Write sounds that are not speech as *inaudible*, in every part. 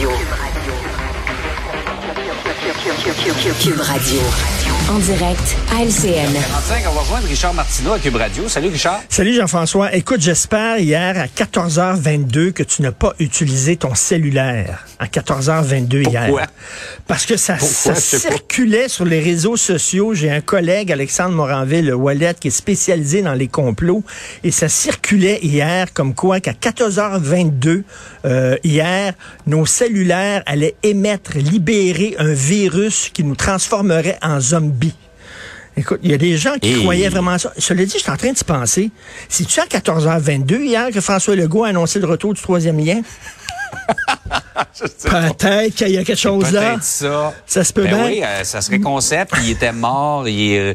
Radio. Cube Radio. En direct à LCN. 45, on va rejoindre Richard Martineau à Cube Radio. Salut Richard. Salut Jean-François. Écoute, j'espère hier à 14h22 que tu n'as pas utilisé ton cellulaire à 14h22 Pourquoi? hier. Parce que ça, Pourquoi? ça Je sais pas. circulait sur les réseaux sociaux. J'ai un collègue, Alexandre Moranville, Wallet, qui est spécialisé dans les complots. Et ça circulait hier comme quoi qu'à 14h22 euh, hier, nos cellulaires allaient émettre, libérer un virus qui nous transformerait en zombies. Écoute, il y a des gens qui Et- croyaient vraiment ça. Cela dit, je suis en train de penser, si tu à 14h22 hier que François Legault a annoncé le retour du troisième lien, *laughs* *laughs* peut-être qu'il y a quelque chose là. Ça. Ça se peut Ben bien. oui, euh, ça serait concept. Il était mort, il, euh,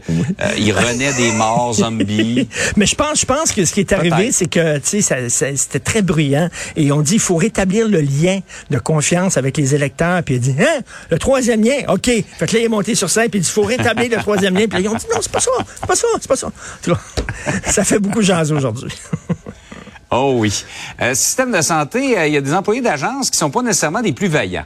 il renaît des morts zombies. *laughs* Mais je pense, je pense que ce qui est arrivé, c'est que tu sais, c'était très bruyant et on dit il faut rétablir le lien de confiance avec les électeurs. Puis il dit hein, le troisième lien, ok. Fait que là il est monté sur scène puis il dit il faut rétablir le troisième lien. Puis là, ils ont dit non c'est pas ça, c'est pas ça, c'est pas ça. *laughs* Ça fait beaucoup jaser aujourd'hui. Oh oui. Euh, système de santé, euh, il y a des employés d'agence qui sont pas nécessairement des plus vaillants.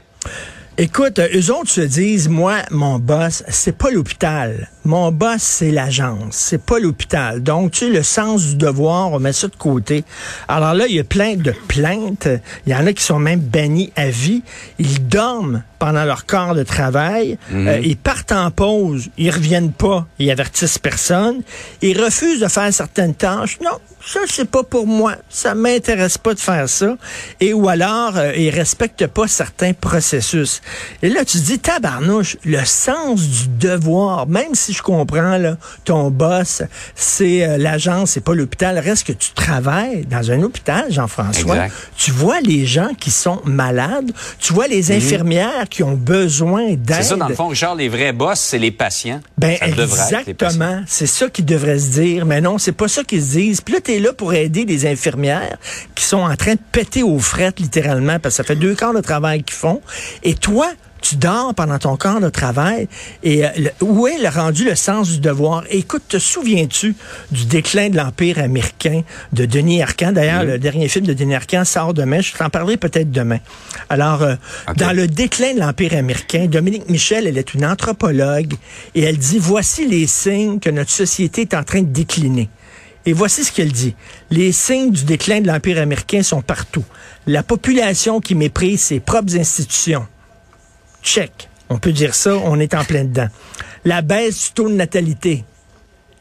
Écoute, euh, eux autres se disent, moi, mon boss, c'est pas l'hôpital. Mon boss, c'est l'agence. C'est pas l'hôpital. Donc, tu sais, le sens du devoir, on met ça de côté. Alors là, il y a plein de plaintes. Il y en a qui sont même bannis à vie. Ils dorment pendant leur corps de travail. Euh, ils partent en pause. Ils reviennent pas. Ils avertissent personne. Ils refusent de faire certaines tâches. Non, ça, c'est pas pour moi. Ça m'intéresse pas de faire ça. Et ou alors, euh, ils respectent pas certains processus. Et là, tu te dis, tabarnouche, le sens du devoir, même si je comprends, là, ton boss, c'est euh, l'agence, c'est pas l'hôpital, reste que tu travailles dans un hôpital, Jean-François. Tu vois les gens qui sont malades, tu vois les infirmières qui ont besoin d'aide. C'est ça, dans le fond, Richard, les vrais boss, c'est les patients. Ben ça devrait les exactement, c'est ça qu'ils devraient se dire, mais non, c'est pas ça qu'ils se disent. Puis là, t'es là pour aider des infirmières qui sont en train de péter aux frettes littéralement parce que ça fait deux quarts de travail qu'ils font. Et toi, tu dors pendant ton quart de travail. Et euh, le- où est le rendu le sens du devoir? Écoute, te souviens-tu du déclin de l'Empire américain de Denis Arcand? D'ailleurs, le dernier film de Denis Arcand sort demain. Je t'en parlerai peut-être demain. Alors, euh, dans le déclin de l'Empire américain, Dominique Michel, elle est une anthropologue et elle dit, voici les signes que notre société est en train de décliner. Et voici ce qu'elle dit. Les signes du déclin de l'Empire américain sont partout. La population qui méprise ses propres institutions. Check. On peut dire ça, on est en plein dedans. La baisse du taux de natalité.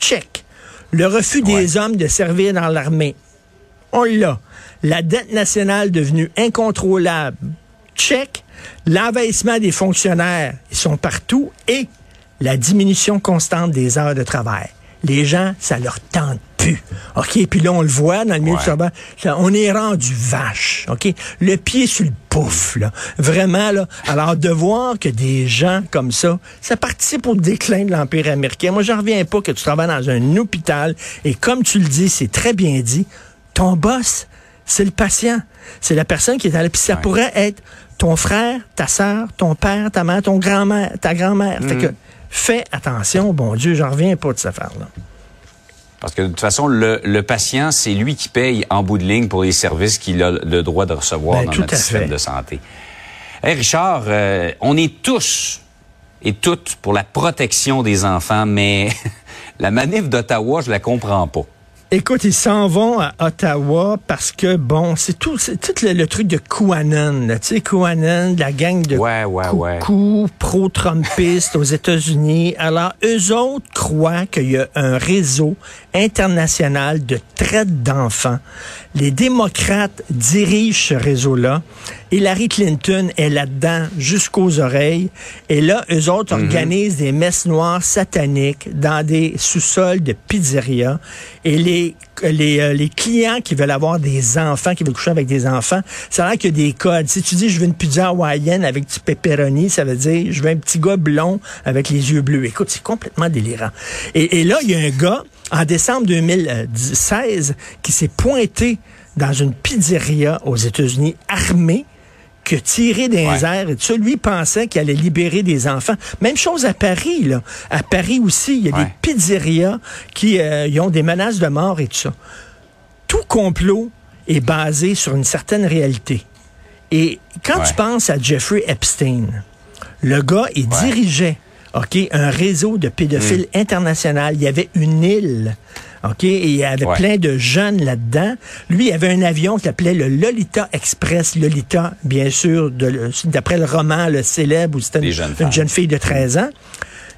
Check. Le refus des hommes de servir dans l'armée. On l'a. La dette nationale devenue incontrôlable. Check. L'envahissement des fonctionnaires. Ils sont partout. Et la diminution constante des heures de travail. Les gens, ça leur tente OK? Puis là, on le voit dans le milieu Ouais. du travail. Ça, On est rendu vache. OK? Le pied sur le pouf, là. Vraiment, là. Alors, de voir que des gens comme ça, ça participe au déclin de l'Empire américain. Moi, j'en reviens pas que tu travailles dans un hôpital et comme tu le dis, c'est très bien dit, ton boss, c'est le patient. C'est la personne qui est à la... Puis ça Ouais. pourrait être ton frère, ta sœur, ton père, ta mère, ton grand-mère, ta grand-mère. Fait que fais attention, bon Dieu, j'en reviens pas de cette affaire-là. Parce que de toute façon, le, le patient, c'est lui qui paye en bout de ligne pour les services qu'il a le droit de recevoir Ben, dans notre système fait. de santé. Hey Richard, euh, on est tous et toutes pour la protection des enfants, mais *laughs* la manif d'Ottawa, je la comprends pas. Écoute, ils s'en vont à Ottawa parce que, bon, c'est tout, c'est tout le, le truc de là. tu sais, la gang de Ouais, ouais, ouais. coucou pro-trumpistes aux États-Unis. Alors, eux autres croient qu'il y a un réseau international de traite d'enfants. Les démocrates dirigent ce réseau-là. Hillary Clinton est là-dedans jusqu'aux oreilles. Et là, eux autres organisent des messes noires sataniques dans des sous-sols de pizzeria. Et les, les, euh, les clients qui veulent avoir des enfants, qui veulent coucher avec des enfants, ça a l'air qu'il y a des codes. Si tu dis, je veux une pizza hawaïenne avec du pepperoni, ça veut dire, je veux un petit gars blond avec les yeux bleus. Écoute, c'est complètement délirant. Et, et là, il y a un gars, en décembre 2016, qui s'est pointé dans une pizzeria aux États-Unis tiré des Ouais. airs et tout ça. Lui pensait qu'il allait libérer des enfants. Même chose à Paris, là. À Paris aussi, il y a Ouais. des pizzerias qui euh, ils ont des menaces de mort et tout ça. Tout complot est basé sur une certaine réalité. Et quand tu penses à Jeffrey Epstein, le gars, il dirigeait OK, un réseau de pédophiles Mm. international. Il y avait une île. OK, et il y avait Ouais. plein de jeunes là-dedans. Lui, il avait un avion qui s'appelait le Lolita Express. Lolita, bien sûr, d'après le roman, le célèbre, où c'était une, jeune fille de 13 ans.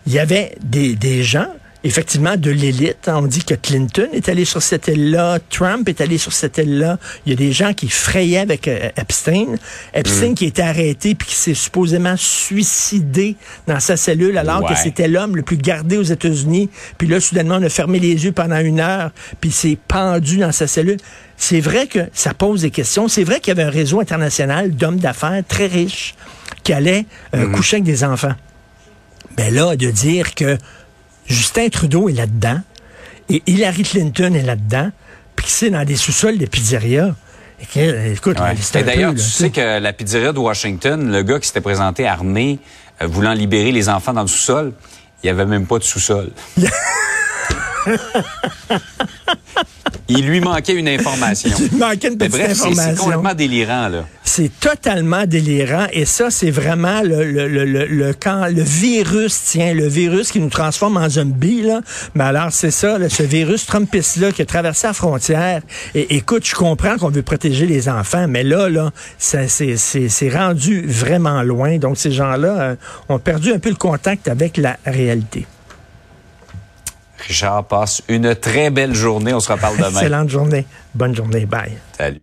Il y avait des, des gens, effectivement, de l'élite. On dit que Clinton est allé sur cette île-là, Trump est allé sur cette île-là. Il y a des gens qui frayaient avec euh, Epstein. Epstein qui était arrêté puis qui s'est supposément suicidé dans sa cellule alors que c'était l'homme le plus gardé aux États-Unis. Puis là, soudainement, on a fermé les yeux pendant une heure puis il s'est pendu dans sa cellule. C'est vrai que ça pose des questions. C'est vrai qu'il y avait un réseau international d'hommes d'affaires très riches qui allaient euh, coucher avec des enfants. Ben là, de dire que Justin Trudeau est là-dedans et Hillary Clinton est là-dedans, puis c'est dans des sous-sols de pizzeria. Et que, écoute, Ouais. d'ailleurs, tu sais que la pizzeria de Washington, le gars qui s'était présenté armé, euh, voulant libérer les enfants dans le sous-sol, il n'y avait même pas de sous-sol. *laughs* il lui manquait une information. *laughs* Il manquait une Mais petite bref, c'est- c'est information. complètement délirant, là. C'est totalement délirant et ça, c'est vraiment le, le, le, le, le- quand le virus, tiens, le virus qui nous transforme en zombies, là. Mais alors, c'est ça, là, ce virus Trumpiste-là qui a traversé la frontière. Et écoute, je comprends qu'on veut protéger les enfants, mais là, là, ça, c'est, c'est, c'est rendu vraiment loin. Donc, ces gens-là euh, ont perdu un peu le contact avec la réalité. Richard passe une très belle journée. On se reparle demain. Excellente journée. Bonne journée. Bye. Salut.